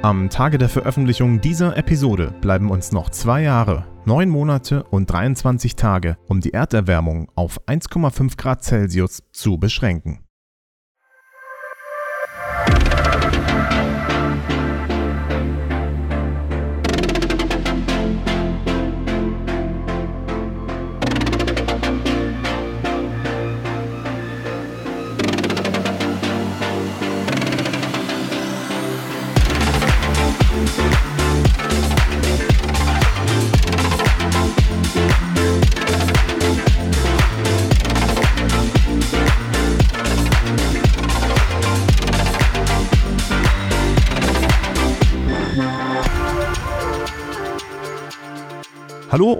Am Tage der Veröffentlichung dieser Episode bleiben uns noch zwei Jahre, neun Monate und 23 Tage, um die Erderwärmung auf 1,5 Grad Celsius zu beschränken.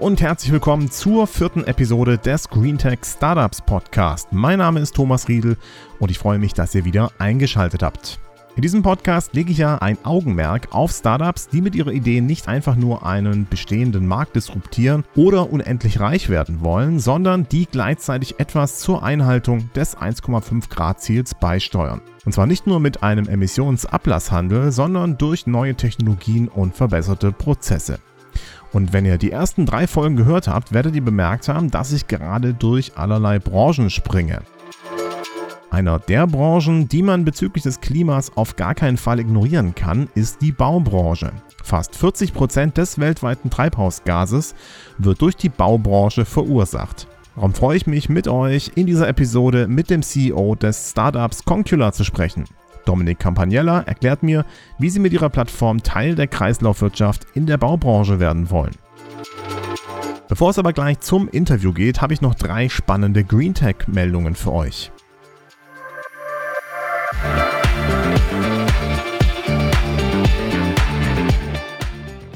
Und herzlich willkommen zur vierten Episode des GreenTech Startups Podcast. Mein Name ist Thomas Riedel und ich freue mich, dass ihr wieder eingeschaltet habt. In diesem Podcast lege ich ja ein Augenmerk auf Startups, die mit ihrer Idee nicht einfach nur einen bestehenden Markt disruptieren oder unendlich reich werden wollen, sondern die gleichzeitig etwas zur Einhaltung des 1,5 Grad Ziels beisteuern. Und zwar nicht nur mit einem Emissionsablasshandel, sondern durch neue Technologien und verbesserte Prozesse. Und wenn ihr die ersten drei Folgen gehört habt, werdet ihr bemerkt haben, dass ich gerade durch allerlei Branchen springe. Einer der Branchen, die man bezüglich des Klimas auf gar keinen Fall ignorieren kann, ist die Baubranche. Fast 40 Prozent des weltweiten Treibhausgases wird durch die Baubranche verursacht. Darum freue ich mich mit euch in dieser Episode mit dem CEO des Startups Concula zu sprechen. Dominik Campagnella erklärt mir, wie sie mit ihrer Plattform Teil der Kreislaufwirtschaft in der Baubranche werden wollen. Bevor es aber gleich zum Interview geht, habe ich noch drei spannende GreenTech-Meldungen für euch.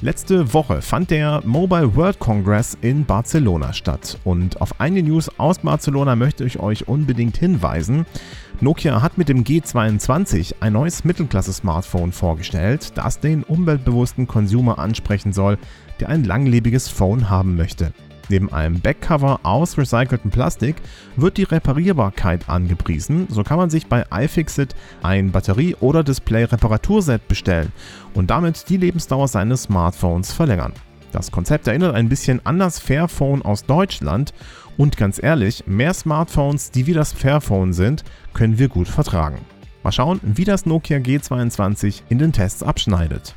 Letzte Woche fand der Mobile World Congress in Barcelona statt und auf eine News aus Barcelona möchte ich euch unbedingt hinweisen. Nokia hat mit dem G22 ein neues Mittelklasse-Smartphone vorgestellt, das den umweltbewussten Consumer ansprechen soll, der ein langlebiges Phone haben möchte. Neben einem Backcover aus recyceltem Plastik wird die Reparierbarkeit angepriesen. So kann man sich bei iFixit ein Batterie- oder Display-Reparaturset bestellen und damit die Lebensdauer seines Smartphones verlängern. Das Konzept erinnert ein bisschen an das Fairphone aus Deutschland und ganz ehrlich, mehr Smartphones, die wie das Fairphone sind, können wir gut vertragen. Mal schauen, wie das Nokia G22 in den Tests abschneidet.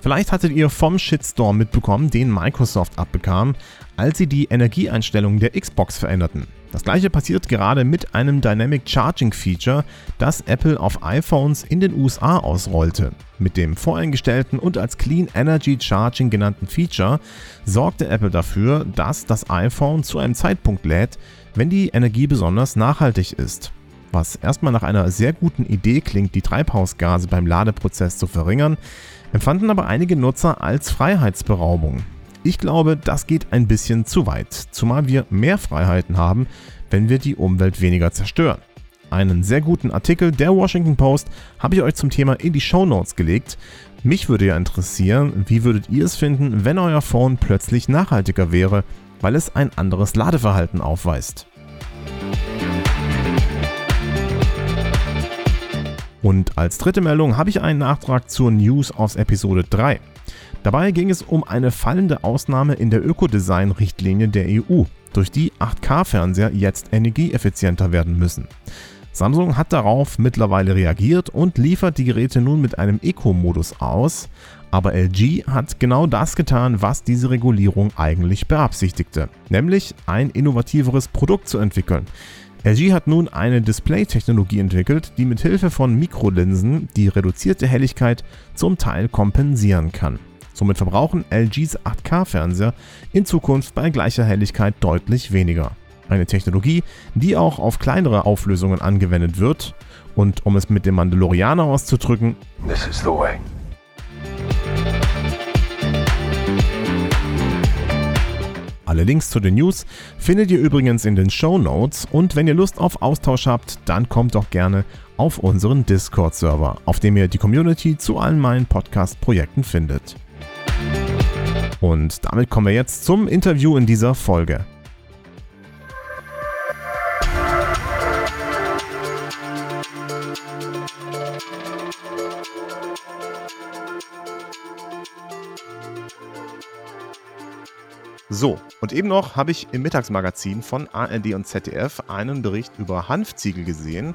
Vielleicht hattet ihr vom Shitstorm mitbekommen, den Microsoft abbekam, als sie die Energieeinstellungen der Xbox veränderten. Das gleiche passiert gerade mit einem Dynamic Charging Feature, das Apple auf iPhones in den USA ausrollte. Mit dem voreingestellten und als Clean Energy Charging genannten Feature sorgte Apple dafür, dass das iPhone zu einem Zeitpunkt lädt, wenn die Energie besonders nachhaltig ist. Was erstmal nach einer sehr guten Idee klingt, die Treibhausgase beim Ladeprozess zu verringern, empfanden aber einige Nutzer als Freiheitsberaubung. Ich glaube, das geht ein bisschen zu weit, zumal wir mehr Freiheiten haben, wenn wir die Umwelt weniger zerstören. Einen sehr guten Artikel der Washington Post habe ich euch zum Thema in die Show Notes gelegt. Mich würde ja interessieren, wie würdet ihr es finden, wenn euer Phone plötzlich nachhaltiger wäre, weil es ein anderes Ladeverhalten aufweist. Und als dritte Meldung habe ich einen Nachtrag zur News aus Episode 3. Dabei ging es um eine fallende Ausnahme in der Ökodesign-Richtlinie der EU, durch die 8K-Fernseher jetzt energieeffizienter werden müssen. Samsung hat darauf mittlerweile reagiert und liefert die Geräte nun mit einem Eco-Modus aus, aber LG hat genau das getan, was diese Regulierung eigentlich beabsichtigte, nämlich ein innovativeres Produkt zu entwickeln, LG hat nun eine Display-Technologie entwickelt, die mit Hilfe von Mikrolinsen die reduzierte Helligkeit zum Teil kompensieren kann. Somit verbrauchen LGs 8K-Fernseher in Zukunft bei gleicher Helligkeit deutlich weniger. Eine Technologie, die auch auf kleinere Auflösungen angewendet wird. Und um es mit dem Mandalorianer auszudrücken, This is the way. Alle Links zu den News findet ihr übrigens in den Show Notes und wenn ihr Lust auf Austausch habt, dann kommt doch gerne auf unseren Discord-Server, auf dem ihr die Community zu allen meinen Podcast-Projekten findet. Und damit kommen wir jetzt zum Interview in dieser Folge. So, und eben noch habe ich im Mittagsmagazin von ARD und ZDF einen Bericht über Hanfziegel gesehen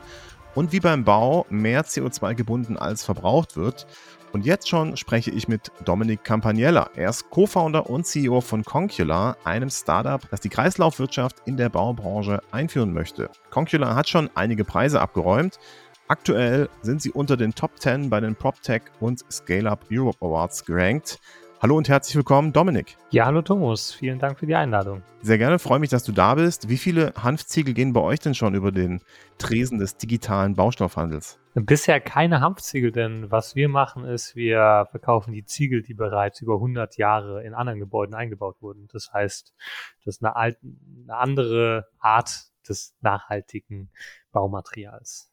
und wie beim Bau mehr CO2 gebunden als verbraucht wird. Und jetzt schon spreche ich mit Dominik Campaniella. Er ist Co-Founder und CEO von Concula, einem Startup, das die Kreislaufwirtschaft in der Baubranche einführen möchte. Concula hat schon einige Preise abgeräumt. Aktuell sind sie unter den Top 10 bei den PropTech und Scale-Up Europe Awards gerankt. Hallo und herzlich willkommen, Dominik. Ja, hallo Thomas, vielen Dank für die Einladung. Sehr gerne, freue mich, dass du da bist. Wie viele Hanfziegel gehen bei euch denn schon über den Tresen des digitalen Baustoffhandels? Bisher keine Hanfziegel, denn was wir machen ist, wir verkaufen die Ziegel, die bereits über 100 Jahre in anderen Gebäuden eingebaut wurden. Das heißt, das ist eine, alte, eine andere Art des nachhaltigen Baumaterials.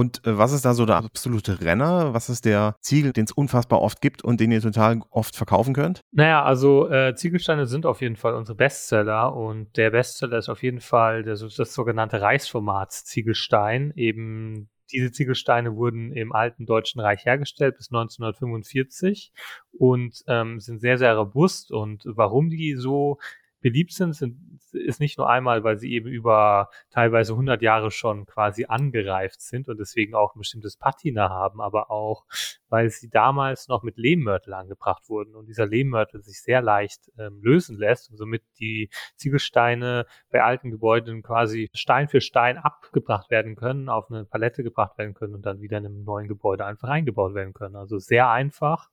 Und äh, was ist da so der absolute Renner? Was ist der Ziegel, den es unfassbar oft gibt und den ihr total oft verkaufen könnt? Naja, also äh, Ziegelsteine sind auf jeden Fall unsere Bestseller und der Bestseller ist auf jeden Fall der, das sogenannte Reichsformats Ziegelstein. Eben diese Ziegelsteine wurden im alten Deutschen Reich hergestellt bis 1945 und ähm, sind sehr, sehr robust. Und warum die so beliebt sind, sind ist nicht nur einmal, weil sie eben über teilweise 100 Jahre schon quasi angereift sind und deswegen auch ein bestimmtes Patina haben, aber auch, weil sie damals noch mit Lehmmörtel angebracht wurden und dieser Lehmmörtel sich sehr leicht ähm, lösen lässt und somit die Ziegelsteine bei alten Gebäuden quasi Stein für Stein abgebracht werden können, auf eine Palette gebracht werden können und dann wieder in einem neuen Gebäude einfach eingebaut werden können. Also sehr einfach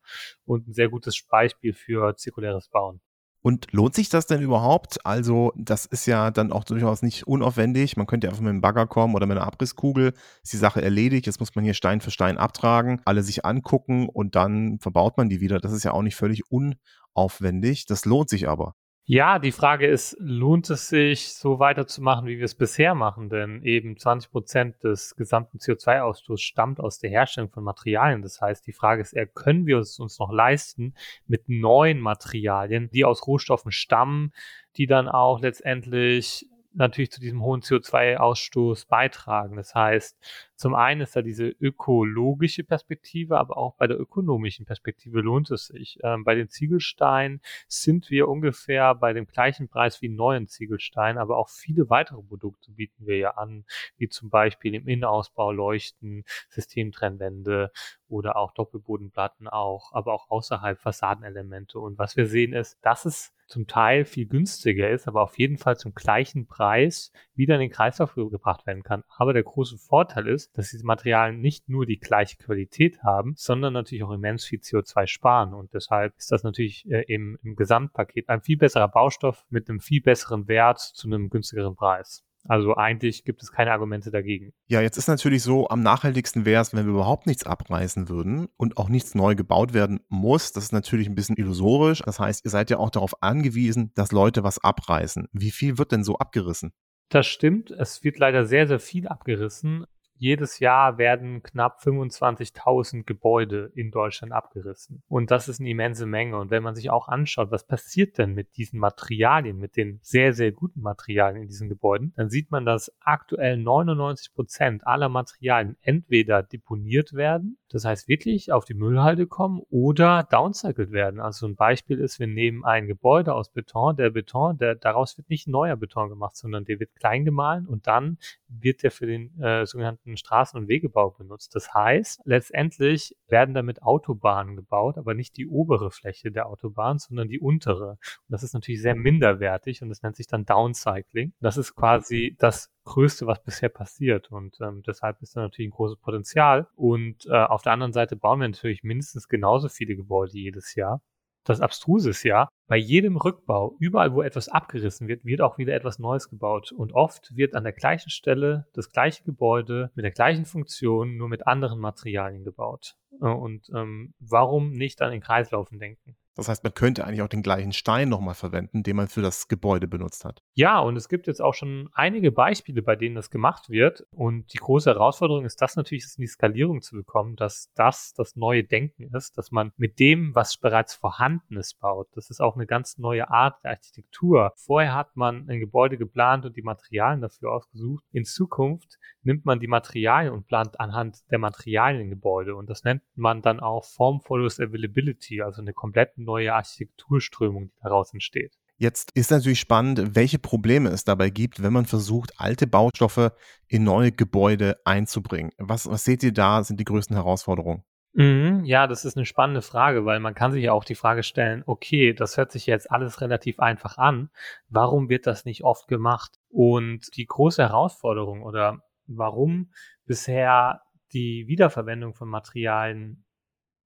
und ein sehr gutes Beispiel für zirkuläres Bauen. Und lohnt sich das denn überhaupt? Also, das ist ja dann auch durchaus nicht unaufwendig. Man könnte ja einfach mit einem Bagger kommen oder mit einer Abrisskugel. Ist die Sache erledigt. Jetzt muss man hier Stein für Stein abtragen, alle sich angucken und dann verbaut man die wieder. Das ist ja auch nicht völlig unaufwendig. Das lohnt sich aber. Ja, die Frage ist, lohnt es sich, so weiterzumachen, wie wir es bisher machen? Denn eben 20 Prozent des gesamten CO2-Ausstoßes stammt aus der Herstellung von Materialien. Das heißt, die Frage ist eher, können wir es uns noch leisten, mit neuen Materialien, die aus Rohstoffen stammen, die dann auch letztendlich natürlich zu diesem hohen CO2-Ausstoß beitragen. Das heißt, zum einen ist da diese ökologische Perspektive, aber auch bei der ökonomischen Perspektive lohnt es sich. Ähm, bei den Ziegelsteinen sind wir ungefähr bei dem gleichen Preis wie neuen Ziegelsteinen, aber auch viele weitere Produkte bieten wir ja an, wie zum Beispiel im Innenausbau Leuchten, Systemtrennwände oder auch Doppelbodenplatten auch, aber auch außerhalb Fassadenelemente. Und was wir sehen ist, dass es zum Teil viel günstiger ist, aber auf jeden Fall zum gleichen Preis wieder in den Kreislauf gebracht werden kann. Aber der große Vorteil ist, dass diese Materialien nicht nur die gleiche Qualität haben, sondern natürlich auch immens viel CO2 sparen. Und deshalb ist das natürlich äh, im, im Gesamtpaket ein viel besserer Baustoff mit einem viel besseren Wert zu einem günstigeren Preis. Also eigentlich gibt es keine Argumente dagegen. Ja, jetzt ist natürlich so, am nachhaltigsten wäre es, wenn wir überhaupt nichts abreißen würden und auch nichts neu gebaut werden muss. Das ist natürlich ein bisschen illusorisch. Das heißt, ihr seid ja auch darauf angewiesen, dass Leute was abreißen. Wie viel wird denn so abgerissen? Das stimmt. Es wird leider sehr, sehr viel abgerissen jedes Jahr werden knapp 25.000 Gebäude in Deutschland abgerissen. Und das ist eine immense Menge. Und wenn man sich auch anschaut, was passiert denn mit diesen Materialien, mit den sehr, sehr guten Materialien in diesen Gebäuden, dann sieht man, dass aktuell 99 Prozent aller Materialien entweder deponiert werden, das heißt wirklich auf die Müllhalde kommen oder downcycled werden. Also ein Beispiel ist, wir nehmen ein Gebäude aus Beton, der Beton, der, daraus wird nicht neuer Beton gemacht, sondern der wird klein gemahlen und dann wird der für den äh, sogenannten sogenannten Straßen- und Wegebau benutzt. Das heißt, letztendlich werden damit Autobahnen gebaut, aber nicht die obere Fläche der Autobahn, sondern die untere. Und das ist natürlich sehr minderwertig und das nennt sich dann Downcycling. Das ist quasi das Größte, was bisher passiert. Und ähm, deshalb ist da natürlich ein großes Potenzial. Und äh, auf der anderen Seite bauen wir natürlich mindestens genauso viele Gebäude jedes Jahr. Das Abstruse ist ja, bei jedem Rückbau, überall wo etwas abgerissen wird, wird auch wieder etwas Neues gebaut. Und oft wird an der gleichen Stelle das gleiche Gebäude mit der gleichen Funktion, nur mit anderen Materialien gebaut. Äh, und ähm, warum nicht an den Kreislaufen denken? Das heißt, man könnte eigentlich auch den gleichen Stein nochmal verwenden, den man für das Gebäude benutzt hat. Ja, und es gibt jetzt auch schon einige Beispiele, bei denen das gemacht wird. Und die große Herausforderung ist das natürlich, in die Skalierung zu bekommen, dass das das neue Denken ist, dass man mit dem, was bereits vorhanden ist, baut. Das ist auch eine ganz neue Art der Architektur. Vorher hat man ein Gebäude geplant und die Materialien dafür ausgesucht. In Zukunft nimmt man die Materialien und plant anhand der Materialien Gebäude. Und das nennt man dann auch Form Follows Availability, also eine komplett neue Architekturströmung, die daraus entsteht. Jetzt ist natürlich spannend, welche Probleme es dabei gibt, wenn man versucht, alte Baustoffe in neue Gebäude einzubringen. Was, was seht ihr da, sind die größten Herausforderungen? Mhm, ja, das ist eine spannende Frage, weil man kann sich ja auch die Frage stellen, okay, das hört sich jetzt alles relativ einfach an. Warum wird das nicht oft gemacht? Und die große Herausforderung oder warum bisher die Wiederverwendung von Materialien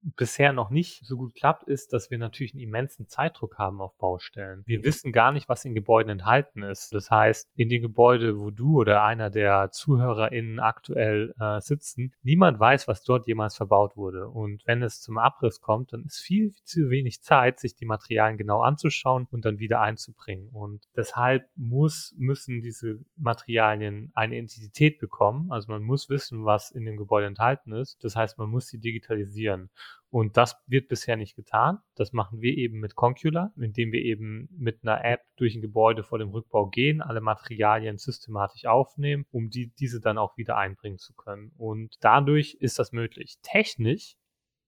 bisher noch nicht so gut klappt, ist, dass wir natürlich einen immensen Zeitdruck haben auf Baustellen. Wir wissen gar nicht, was in Gebäuden enthalten ist. Das heißt, in den Gebäuden, wo du oder einer der ZuhörerInnen aktuell äh, sitzen, niemand weiß, was dort jemals verbaut wurde. Und wenn es zum Abriss kommt, dann ist viel zu wenig Zeit, sich die Materialien genau anzuschauen und dann wieder einzubringen. Und deshalb muss, müssen diese Materialien eine Identität bekommen. Also man muss wissen, was in dem Gebäude enthalten ist. Das heißt, man muss sie digitalisieren. Und das wird bisher nicht getan. Das machen wir eben mit Concula, indem wir eben mit einer App durch ein Gebäude vor dem Rückbau gehen, alle Materialien systematisch aufnehmen, um die, diese dann auch wieder einbringen zu können. Und dadurch ist das möglich. Technisch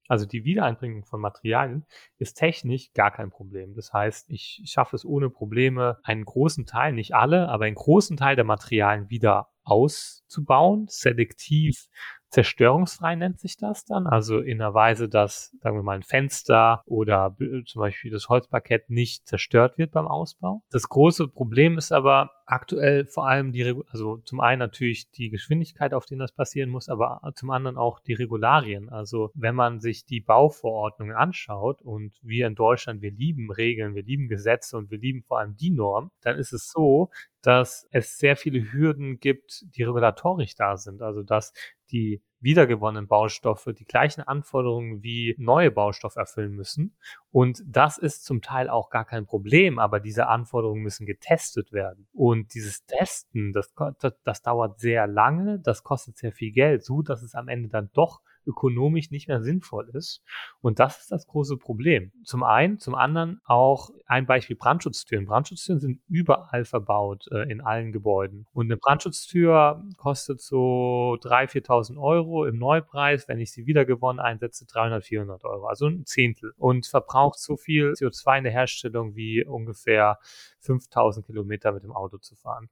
also die Wiedereinbringung von Materialien ist technisch gar kein Problem. Das heißt, ich schaffe es ohne Probleme, einen großen Teil, nicht alle, aber einen großen Teil der Materialien wieder auszubauen, selektiv zerstörungsfrei nennt sich das dann, also in einer Weise, dass, sagen wir mal, ein Fenster oder zum Beispiel das Holzparkett nicht zerstört wird beim Ausbau. Das große Problem ist aber aktuell vor allem die, also zum einen natürlich die Geschwindigkeit, auf denen das passieren muss, aber zum anderen auch die Regularien. Also wenn man sich die Bauverordnungen anschaut und wir in Deutschland, wir lieben Regeln, wir lieben Gesetze und wir lieben vor allem die Norm, dann ist es so, dass es sehr viele Hürden gibt, die regulatorisch da sind. Also dass die wiedergewonnenen Baustoffe die gleichen Anforderungen wie neue Baustoffe erfüllen müssen. Und das ist zum Teil auch gar kein Problem, aber diese Anforderungen müssen getestet werden. Und dieses Testen, das, das, das dauert sehr lange, das kostet sehr viel Geld, so dass es am Ende dann doch ökonomisch nicht mehr sinnvoll ist. Und das ist das große Problem. Zum einen, zum anderen auch ein Beispiel Brandschutztüren. Brandschutztüren sind überall verbaut äh, in allen Gebäuden. Und eine Brandschutztür kostet so 3.000, 4.000 Euro im Neupreis. Wenn ich sie wiedergewonnen einsetze, 300, 400 Euro. Also ein Zehntel. Und verbraucht so viel CO2 in der Herstellung wie ungefähr 5.000 Kilometer mit dem Auto zu fahren.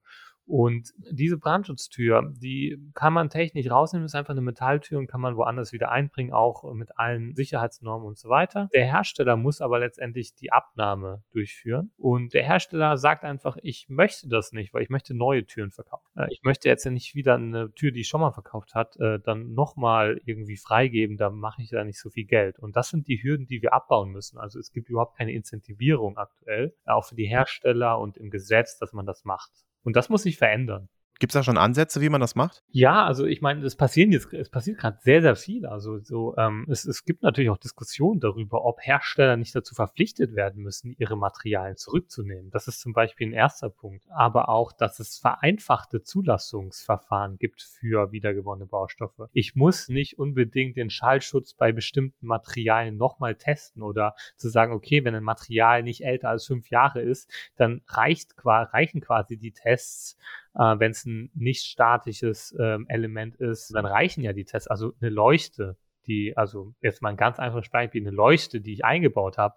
Und diese Brandschutztür, die kann man technisch rausnehmen, ist einfach eine Metalltür und kann man woanders wieder einbringen, auch mit allen Sicherheitsnormen und so weiter. Der Hersteller muss aber letztendlich die Abnahme durchführen. Und der Hersteller sagt einfach, ich möchte das nicht, weil ich möchte neue Türen verkaufen. Äh, ich möchte jetzt ja nicht wieder eine Tür, die ich schon mal verkauft hat, äh, dann nochmal irgendwie freigeben, da mache ich da nicht so viel Geld. Und das sind die Hürden, die wir abbauen müssen. Also es gibt überhaupt keine Incentivierung aktuell, auch für die Hersteller und im Gesetz, dass man das macht. Und das muss sich verändern. Gibt es da schon Ansätze, wie man das macht? Ja, also ich meine, es passieren jetzt, es passiert gerade sehr, sehr viel. Also so, ähm, es, es gibt natürlich auch Diskussionen darüber, ob Hersteller nicht dazu verpflichtet werden müssen, ihre Materialien zurückzunehmen. Das ist zum Beispiel ein erster Punkt. Aber auch, dass es vereinfachte Zulassungsverfahren gibt für wiedergewonnene Baustoffe. Ich muss nicht unbedingt den Schallschutz bei bestimmten Materialien nochmal testen oder zu sagen, okay, wenn ein Material nicht älter als fünf Jahre ist, dann reicht, reichen quasi die Tests äh, Wenn es ein nicht statisches ähm, Element ist, dann reichen ja die Tests. Also eine Leuchte die, also jetzt mal ein ganz einfaches Beispiel, eine Leuchte, die ich eingebaut habe,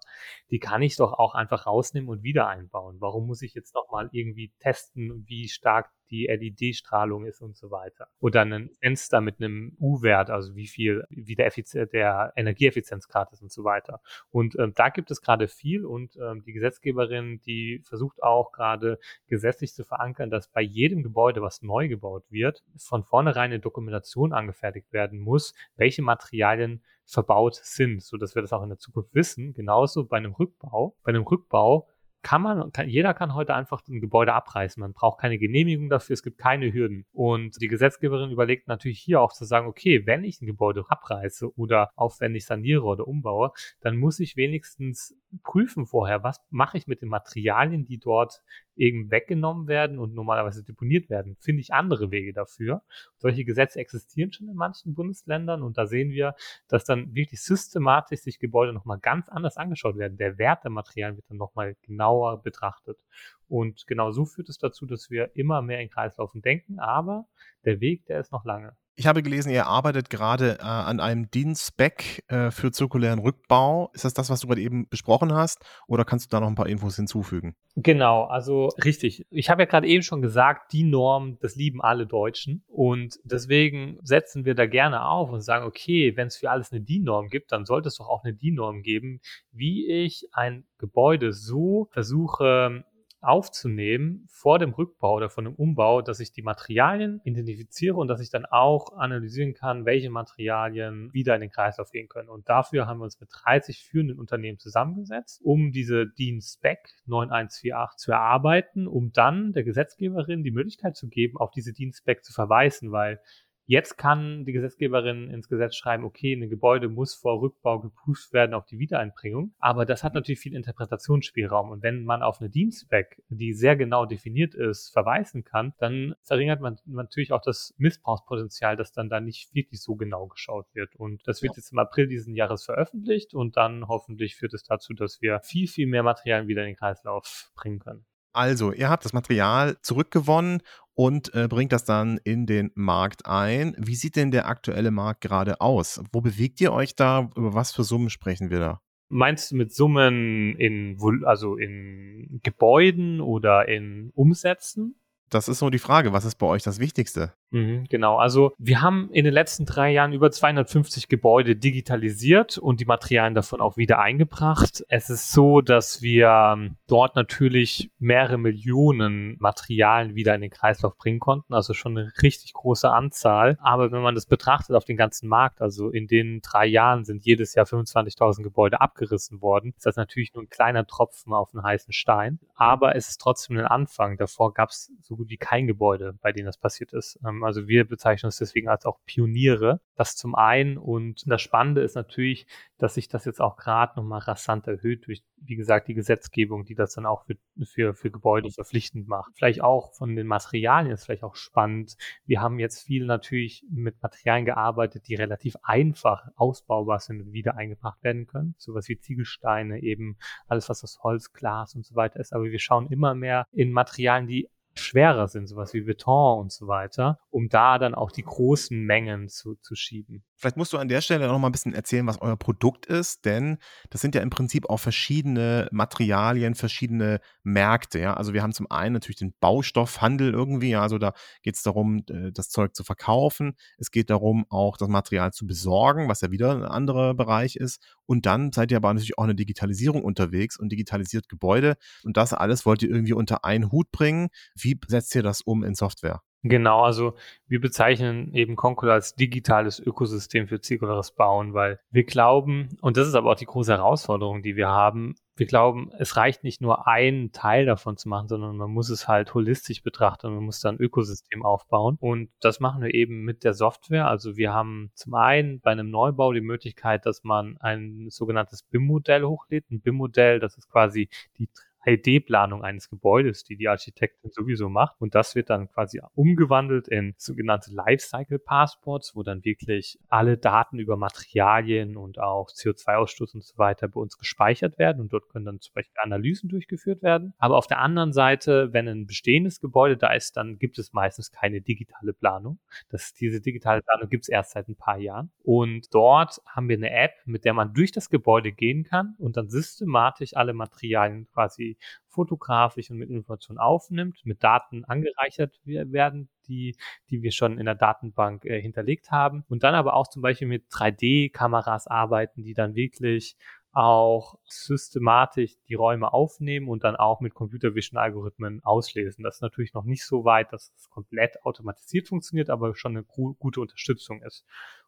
die kann ich doch auch einfach rausnehmen und wieder einbauen. Warum muss ich jetzt nochmal irgendwie testen, wie stark die LED-Strahlung ist und so weiter? Oder ein Fenster mit einem U-Wert, also wie viel, wie der, der Energieeffizienzgrad ist und so weiter. Und ähm, da gibt es gerade viel und ähm, die Gesetzgeberin, die versucht auch gerade gesetzlich zu verankern, dass bei jedem Gebäude, was neu gebaut wird, von vornherein eine Dokumentation angefertigt werden muss, welche Materialien Materialien verbaut sind, so dass wir das auch in der Zukunft wissen. Genauso bei einem Rückbau. Bei einem Rückbau kann man, kann, jeder kann heute einfach ein Gebäude abreißen. Man braucht keine Genehmigung dafür, es gibt keine Hürden. Und die Gesetzgeberin überlegt natürlich hier auch zu sagen, okay, wenn ich ein Gebäude abreiße oder aufwendig saniere oder umbaue, dann muss ich wenigstens prüfen vorher, was mache ich mit den Materialien, die dort eben weggenommen werden und normalerweise deponiert werden. Finde ich andere Wege dafür. Solche Gesetze existieren schon in manchen Bundesländern und da sehen wir, dass dann wirklich systematisch sich Gebäude nochmal ganz anders angeschaut werden. Der Wert der Materialien wird dann nochmal genauer betrachtet. Und genau so führt es dazu, dass wir immer mehr in Kreislaufen denken, aber der Weg, der ist noch lange. Ich habe gelesen, ihr arbeitet gerade äh, an einem DIN-Spec äh, für zirkulären Rückbau. Ist das das, was du gerade eben besprochen hast? Oder kannst du da noch ein paar Infos hinzufügen? Genau, also richtig. Ich habe ja gerade eben schon gesagt, die Norm, das lieben alle Deutschen. Und deswegen setzen wir da gerne auf und sagen, okay, wenn es für alles eine DIN-Norm gibt, dann sollte es doch auch eine DIN-Norm geben, wie ich ein Gebäude so versuche aufzunehmen vor dem Rückbau oder von dem Umbau, dass ich die Materialien identifiziere und dass ich dann auch analysieren kann, welche Materialien wieder in den Kreislauf gehen können. Und dafür haben wir uns mit 30 führenden Unternehmen zusammengesetzt, um diese DIN Spec 9148 zu erarbeiten, um dann der Gesetzgeberin die Möglichkeit zu geben, auf diese DIN Spec zu verweisen, weil Jetzt kann die Gesetzgeberin ins Gesetz schreiben, okay, ein Gebäude muss vor Rückbau geprüft werden auf die Wiedereinbringung. Aber das hat natürlich viel Interpretationsspielraum. Und wenn man auf eine Dienstspec, die sehr genau definiert ist, verweisen kann, dann verringert man natürlich auch das Missbrauchspotenzial, dass dann da nicht wirklich so genau geschaut wird. Und das wird jetzt im April diesen Jahres veröffentlicht und dann hoffentlich führt es dazu, dass wir viel, viel mehr Materialien wieder in den Kreislauf bringen können. Also, ihr habt das Material zurückgewonnen und äh, bringt das dann in den Markt ein. Wie sieht denn der aktuelle Markt gerade aus? Wo bewegt ihr euch da? Über was für Summen sprechen wir da? Meinst du mit Summen in, also in Gebäuden oder in Umsätzen? Das ist so die Frage. Was ist bei euch das Wichtigste? Mhm, genau, also wir haben in den letzten drei Jahren über 250 Gebäude digitalisiert und die Materialien davon auch wieder eingebracht. Es ist so, dass wir ähm, dort natürlich mehrere Millionen Materialien wieder in den Kreislauf bringen konnten, also schon eine richtig große Anzahl. Aber wenn man das betrachtet auf den ganzen Markt, also in den drei Jahren sind jedes Jahr 25.000 Gebäude abgerissen worden, ist das natürlich nur ein kleiner Tropfen auf einen heißen Stein. Aber es ist trotzdem ein Anfang. Davor gab es so gut wie kein Gebäude, bei dem das passiert ist. Ähm, also wir bezeichnen uns deswegen als auch Pioniere. Das zum einen. Und das Spannende ist natürlich, dass sich das jetzt auch gerade nochmal rasant erhöht durch, wie gesagt, die Gesetzgebung, die das dann auch für, für, für Gebäude verpflichtend macht. Vielleicht auch von den Materialien ist vielleicht auch spannend. Wir haben jetzt viel natürlich mit Materialien gearbeitet, die relativ einfach ausbaubar sind und wieder eingebracht werden können. Sowas wie Ziegelsteine, eben alles, was aus Holz, Glas und so weiter ist. Aber wir schauen immer mehr in Materialien, die schwerer sind, sowas wie Beton und so weiter, um da dann auch die großen Mengen zu, zu schieben. Vielleicht musst du an der Stelle noch mal ein bisschen erzählen, was euer Produkt ist, denn das sind ja im Prinzip auch verschiedene Materialien, verschiedene Märkte. Ja? Also wir haben zum einen natürlich den Baustoffhandel irgendwie, also da geht es darum, äh, das Zeug zu verkaufen. Es geht darum, auch das Material zu besorgen, was ja wieder ein anderer Bereich ist. Und dann seid ihr aber natürlich auch eine Digitalisierung unterwegs und digitalisiert Gebäude. Und das alles wollt ihr irgendwie unter einen Hut bringen. Wie setzt ihr das um in Software? Genau, also wir bezeichnen eben Concol als digitales Ökosystem für zirkulares Bauen, weil wir glauben, und das ist aber auch die große Herausforderung, die wir haben, wir glauben, es reicht nicht nur einen Teil davon zu machen, sondern man muss es halt holistisch betrachten und man muss da ein Ökosystem aufbauen. Und das machen wir eben mit der Software. Also wir haben zum einen bei einem Neubau die Möglichkeit, dass man ein sogenanntes BIM-Modell hochlädt. Ein BIM-Modell, das ist quasi die 3D-Planung eines Gebäudes, die die Architektin sowieso macht. Und das wird dann quasi umgewandelt in sogenannte Lifecycle Passports, wo dann wirklich alle Daten über Materialien und auch CO2-Ausstoß und so weiter bei uns gespeichert werden. Und dort können dann zum Beispiel Analysen durchgeführt werden. Aber auf der anderen Seite, wenn ein bestehendes Gebäude da ist, dann gibt es meistens keine digitale Planung. Das, diese digitale Planung gibt es erst seit ein paar Jahren. Und dort haben wir eine App, mit der man durch das Gebäude gehen kann und dann systematisch alle Materialien quasi fotografisch und mit Informationen aufnimmt, mit Daten angereichert werden, die, die wir schon in der Datenbank äh, hinterlegt haben. Und dann aber auch zum Beispiel mit 3D-Kameras arbeiten, die dann wirklich auch systematisch die Räume aufnehmen und dann auch mit Computer Vision Algorithmen auslesen. Das ist natürlich noch nicht so weit, dass es komplett automatisiert funktioniert, aber schon eine gute Unterstützung ist.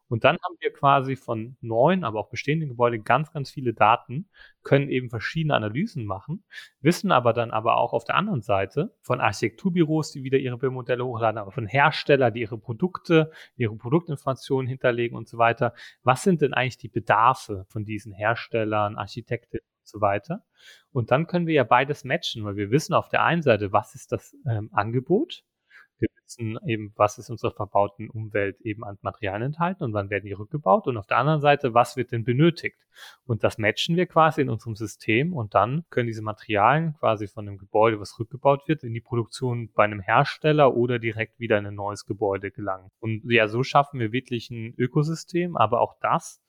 Und dann haben wir quasi von neuen, aber auch bestehenden Gebäuden ganz, ganz viele Daten, können eben verschiedene Analysen machen, wissen aber dann aber auch auf der anderen Seite von Architekturbüros, die wieder ihre Bildmodelle hochladen, aber von Herstellern, die ihre Produkte, ihre Produktinformationen hinterlegen und so weiter. Was sind denn eigentlich die Bedarfe von diesen Herstellern, Architekten so weiter. Und dann können wir ja beides matchen, weil wir wissen auf der einen Seite, was ist das ähm, Angebot wir wissen eben, was ist unserer verbauten Umwelt eben an Materialien enthalten und wann werden die rückgebaut. Und auf der anderen Seite, was wird denn benötigt? Und das matchen wir quasi in unserem System und dann können diese Materialien quasi von einem Gebäude, was rückgebaut wird, in die Produktion bei einem Hersteller oder direkt wieder in ein neues Gebäude gelangen. Und ja, so schaffen wir wirklich ein Ökosystem, aber auch das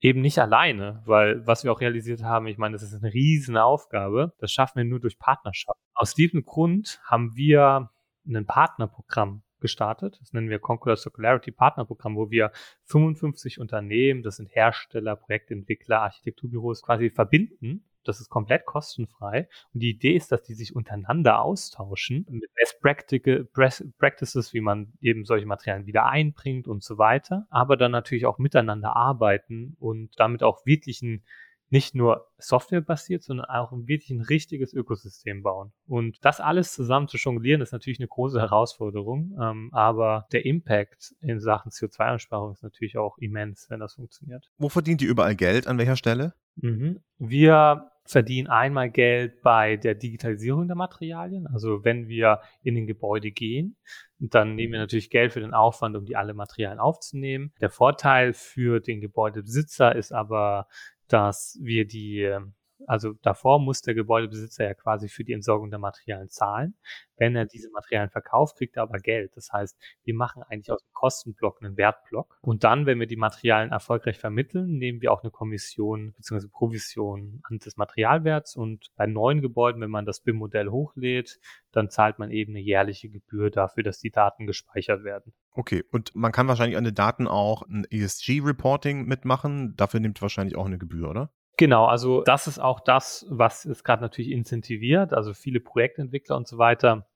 eben nicht alleine, weil was wir auch realisiert haben, ich meine, das ist eine riesen Aufgabe, das schaffen wir nur durch Partnerschaft. Aus diesem Grund haben wir ein Partnerprogramm gestartet. Das nennen wir Conqueror Circularity Partnerprogramm, wo wir 55 Unternehmen, das sind Hersteller, Projektentwickler, Architekturbüros quasi verbinden. Das ist komplett kostenfrei. Und die Idee ist, dass die sich untereinander austauschen mit Best Practices, wie man eben solche Materialien wieder einbringt und so weiter. Aber dann natürlich auch miteinander arbeiten und damit auch wirklich nicht nur softwarebasiert, sondern auch wirklich ein richtiges Ökosystem bauen. Und das alles zusammen zu jonglieren, ist natürlich eine große Herausforderung, ähm, aber der Impact in Sachen CO2-Einsparung ist natürlich auch immens, wenn das funktioniert. Wo verdient ihr überall Geld? An welcher Stelle? Mhm. Wir verdienen einmal Geld bei der Digitalisierung der Materialien. Also wenn wir in den Gebäude gehen, dann nehmen wir natürlich Geld für den Aufwand, um die alle Materialien aufzunehmen. Der Vorteil für den Gebäudebesitzer ist aber, dass wir die, ähm, also davor muss der Gebäudebesitzer ja quasi für die Entsorgung der Materialien zahlen. Wenn er diese Materialien verkauft, kriegt er aber Geld. Das heißt, wir machen eigentlich aus dem Kostenblock einen Wertblock. Und dann, wenn wir die Materialien erfolgreich vermitteln, nehmen wir auch eine Kommission bzw. Provision an des Materialwerts. Und bei neuen Gebäuden, wenn man das BIM-Modell hochlädt, dann zahlt man eben eine jährliche Gebühr dafür, dass die Daten gespeichert werden. Okay, und man kann wahrscheinlich an den Daten auch ein ESG-Reporting mitmachen. Dafür nimmt wahrscheinlich auch eine Gebühr, oder? Genau, also das ist auch das, was es gerade natürlich incentiviert. Also viele Projektentwickler und so weiter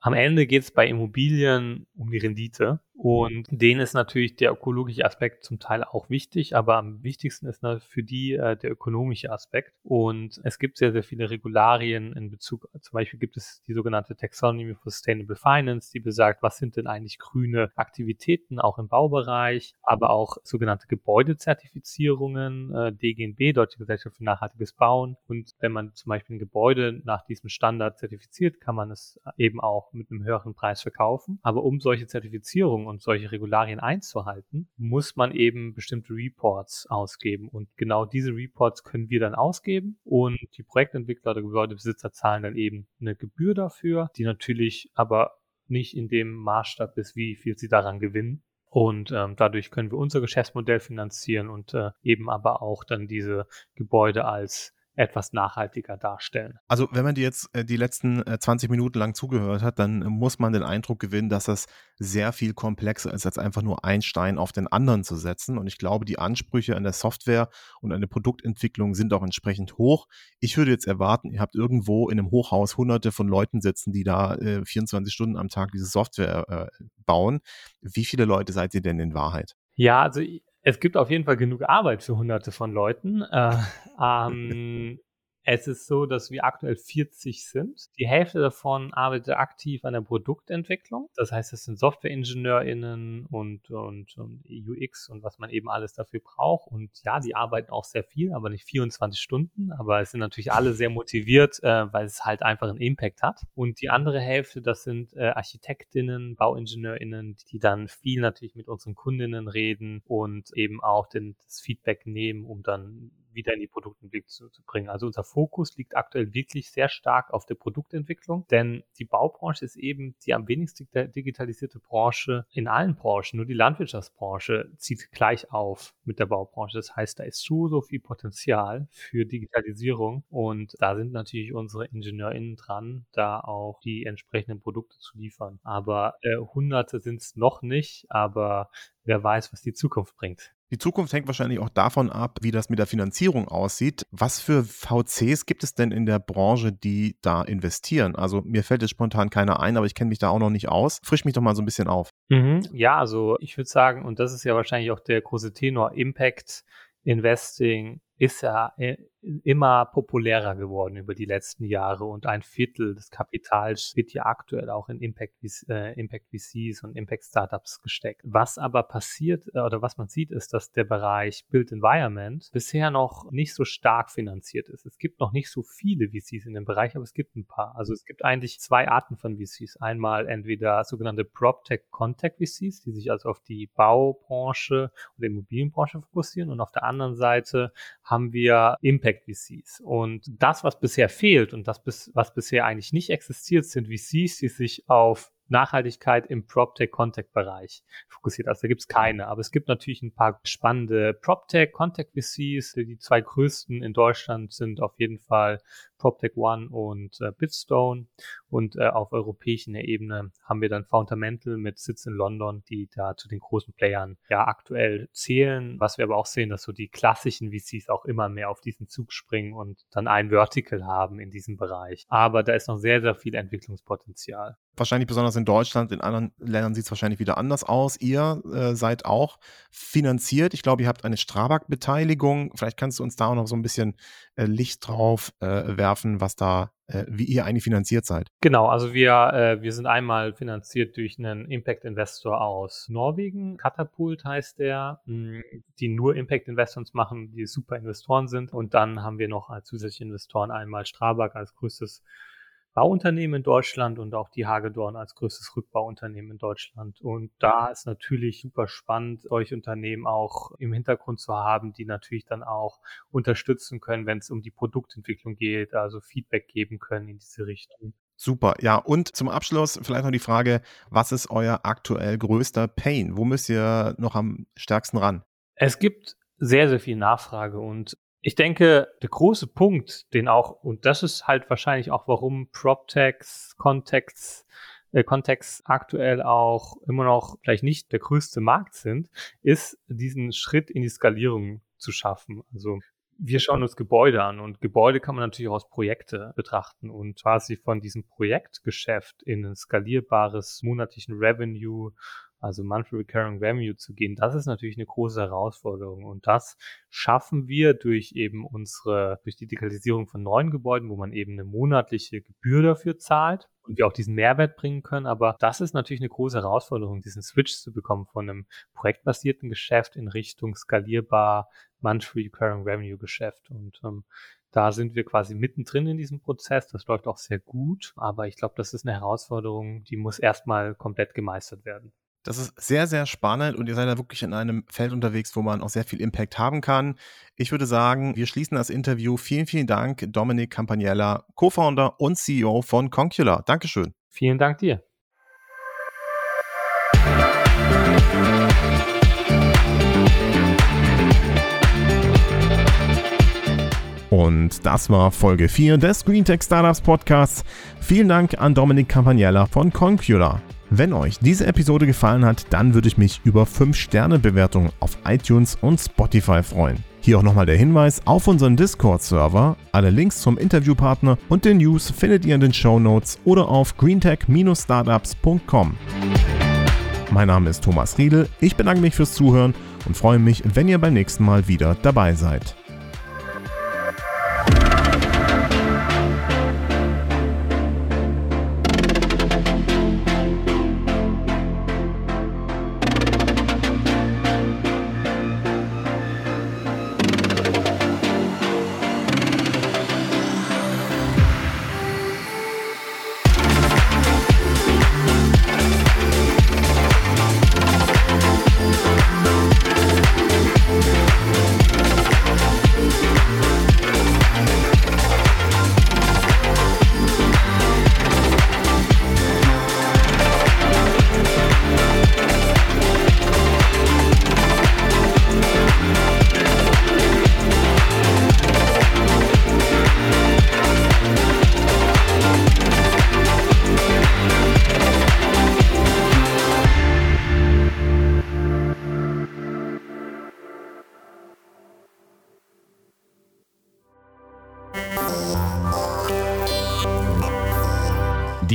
am Ende geht es bei Immobilien um die Rendite und denen ist natürlich der ökologische Aspekt zum Teil auch wichtig, aber am wichtigsten ist für die äh, der ökonomische Aspekt. Und es gibt sehr, sehr viele Regularien in Bezug, zum Beispiel gibt es die sogenannte Taxonomy for Sustainable Finance, die besagt, was sind denn eigentlich grüne Aktivitäten, auch im Baubereich, aber auch sogenannte Gebäudezertifizierungen, äh, DGNB, Deutsche Gesellschaft für nachhaltiges Bauen. Und wenn man zum Beispiel ein Gebäude nach diesem Standard zertifiziert, kann man es eben auch mit einem höheren Preis verkaufen. Aber um solche Zertifizierungen und solche Regularien einzuhalten, muss man eben bestimmte Reports ausgeben. Und genau diese Reports können wir dann ausgeben und die Projektentwickler oder Gebäudebesitzer zahlen dann eben eine Gebühr dafür, die natürlich aber nicht in dem Maßstab ist, wie viel sie daran gewinnen. Und ähm, dadurch können wir unser Geschäftsmodell finanzieren und äh, eben aber auch dann diese Gebäude als etwas nachhaltiger darstellen. Also wenn man dir jetzt äh, die letzten äh, 20 Minuten lang zugehört hat, dann muss man den Eindruck gewinnen, dass das sehr viel komplexer ist, als einfach nur ein Stein auf den anderen zu setzen. Und ich glaube, die Ansprüche an der Software und an der Produktentwicklung sind auch entsprechend hoch. Ich würde jetzt erwarten, ihr habt irgendwo in einem Hochhaus hunderte von Leuten sitzen, die da äh, 24 Stunden am Tag diese Software äh, bauen. Wie viele Leute seid ihr denn in Wahrheit? Ja, also es gibt auf jeden Fall genug Arbeit für hunderte von Leuten. Äh, ähm, es ist so, dass wir aktuell 40 sind. Die Hälfte davon arbeitet aktiv an der Produktentwicklung. Das heißt, es sind SoftwareingenieurInnen und, und, und UX und was man eben alles dafür braucht. Und ja, die arbeiten auch sehr viel, aber nicht 24 Stunden. Aber es sind natürlich alle sehr motiviert, äh, weil es halt einfach einen Impact hat. Und die andere Hälfte, das sind äh, Architektinnen, BauingenieurInnen, die dann viel natürlich mit unseren Kundinnen reden und eben auch den, das Feedback nehmen, um dann wieder in die Produktentwicklung zu, zu, bringen. Also unser Fokus liegt aktuell wirklich sehr stark auf der Produktentwicklung, denn die Baubranche ist eben die am wenigsten digitalisierte Branche in allen Branchen. Nur die Landwirtschaftsbranche zieht gleich auf mit der Baubranche. Das heißt, da ist so, so viel Potenzial für Digitalisierung und da sind natürlich unsere IngenieurInnen dran, da auch die entsprechenden Produkte zu liefern. Aber äh, Hunderte sind es noch nicht, aber wer weiß, was die Zukunft bringt. Die Zukunft hängt wahrscheinlich auch davon ab, wie das mit der Finanzierung aussieht. Was für VCs gibt es denn in der Branche, die da investieren? Also mir fällt jetzt spontan keiner ein, aber ich kenne mich da auch noch nicht aus. Frisch mich doch mal so ein bisschen auf. Mhm. Ja, also ich würde sagen, und das ist ja wahrscheinlich auch der große Tenor, Impact Investing ist ja äh, immer populärer geworden über die letzten Jahre und ein Viertel des Kapitals wird ja aktuell auch in Impact, äh, Impact VCs und Impact Startups gesteckt. Was aber passiert äh, oder was man sieht, ist, dass der Bereich Build Environment bisher noch nicht so stark finanziert ist. Es gibt noch nicht so viele VCs in dem Bereich, aber es gibt ein paar. Also es gibt eigentlich zwei Arten von VCs. Einmal entweder sogenannte PropTech Contact VCs, die sich also auf die Baubranche und Immobilienbranche fokussieren und auf der anderen Seite haben wir Impact VCs. Und das, was bisher fehlt und das, was bisher eigentlich nicht existiert, sind VCs, die sich auf Nachhaltigkeit im PropTech-Contact-Bereich fokussiert. Also da gibt es keine, aber es gibt natürlich ein paar spannende PropTech-Contact-VCs. Die zwei größten in Deutschland sind auf jeden Fall PropTech One und äh, Bitstone. Und äh, auf europäischer Ebene haben wir dann Fundamental mit Sitz in London, die da zu den großen Playern ja aktuell zählen. Was wir aber auch sehen, dass so die klassischen VCs auch immer mehr auf diesen Zug springen und dann ein Vertical haben in diesem Bereich. Aber da ist noch sehr, sehr viel Entwicklungspotenzial. Wahrscheinlich besonders in Deutschland, in anderen Ländern sieht es wahrscheinlich wieder anders aus. Ihr äh, seid auch finanziert. Ich glaube, ihr habt eine Strabag-Beteiligung. Vielleicht kannst du uns da auch noch so ein bisschen äh, Licht drauf äh, werfen, was da, äh, wie ihr eigentlich finanziert seid. Genau, also wir, äh, wir sind einmal finanziert durch einen Impact-Investor aus Norwegen. Catapult heißt der, mh, die nur Impact-Investments machen, die super Investoren sind. Und dann haben wir noch als zusätzliche Investoren einmal Strabag als größtes Bauunternehmen in Deutschland und auch die Hagedorn als größtes Rückbauunternehmen in Deutschland. Und da ist natürlich super spannend, solche Unternehmen auch im Hintergrund zu haben, die natürlich dann auch unterstützen können, wenn es um die Produktentwicklung geht, also Feedback geben können in diese Richtung. Super, ja. Und zum Abschluss vielleicht noch die Frage, was ist euer aktuell größter Pain? Wo müsst ihr noch am stärksten ran? Es gibt sehr, sehr viel Nachfrage und ich denke, der große Punkt, den auch, und das ist halt wahrscheinlich auch, warum PropTechs, Contexts, äh, Kontext aktuell auch immer noch vielleicht nicht der größte Markt sind, ist diesen Schritt in die Skalierung zu schaffen. Also wir schauen uns Gebäude an und Gebäude kann man natürlich auch als Projekte betrachten und quasi von diesem Projektgeschäft in ein skalierbares monatlichen Revenue also Monthly Recurring Revenue zu gehen, das ist natürlich eine große Herausforderung. Und das schaffen wir durch eben unsere, durch die Digitalisierung von neuen Gebäuden, wo man eben eine monatliche Gebühr dafür zahlt und wir auch diesen Mehrwert bringen können. Aber das ist natürlich eine große Herausforderung, diesen Switch zu bekommen von einem projektbasierten Geschäft in Richtung skalierbar Monthly Recurring Revenue Geschäft. Und ähm, da sind wir quasi mittendrin in diesem Prozess. Das läuft auch sehr gut. Aber ich glaube, das ist eine Herausforderung, die muss erstmal komplett gemeistert werden. Das ist sehr, sehr spannend und ihr seid da wirklich in einem Feld unterwegs, wo man auch sehr viel Impact haben kann. Ich würde sagen, wir schließen das Interview. Vielen, vielen Dank, Dominik Campagnella, Co-Founder und CEO von Concula. Dankeschön. Vielen Dank dir. Und das war Folge 4 des GreenTech Startups Podcasts. Vielen Dank an Dominik Campagnella von Concula. Wenn euch diese Episode gefallen hat, dann würde ich mich über 5-Sterne-Bewertungen auf iTunes und Spotify freuen. Hier auch nochmal der Hinweis auf unseren Discord-Server. Alle Links zum Interviewpartner und den News findet ihr in den Show Notes oder auf greentech-startups.com. Mein Name ist Thomas Riedel, ich bedanke mich fürs Zuhören und freue mich, wenn ihr beim nächsten Mal wieder dabei seid.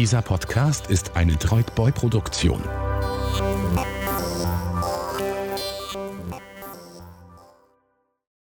Dieser Podcast ist eine Droidboy-Produktion.